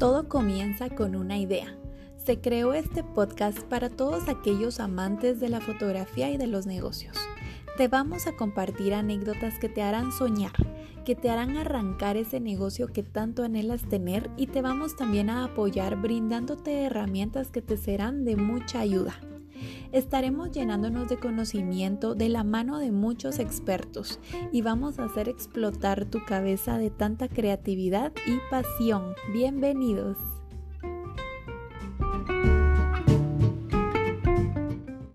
Todo comienza con una idea. Se creó este podcast para todos aquellos amantes de la fotografía y de los negocios. Te vamos a compartir anécdotas que te harán soñar, que te harán arrancar ese negocio que tanto anhelas tener y te vamos también a apoyar brindándote herramientas que te serán de mucha ayuda. Estaremos llenándonos de conocimiento de la mano de muchos expertos y vamos a hacer explotar tu cabeza de tanta creatividad y pasión. Bienvenidos.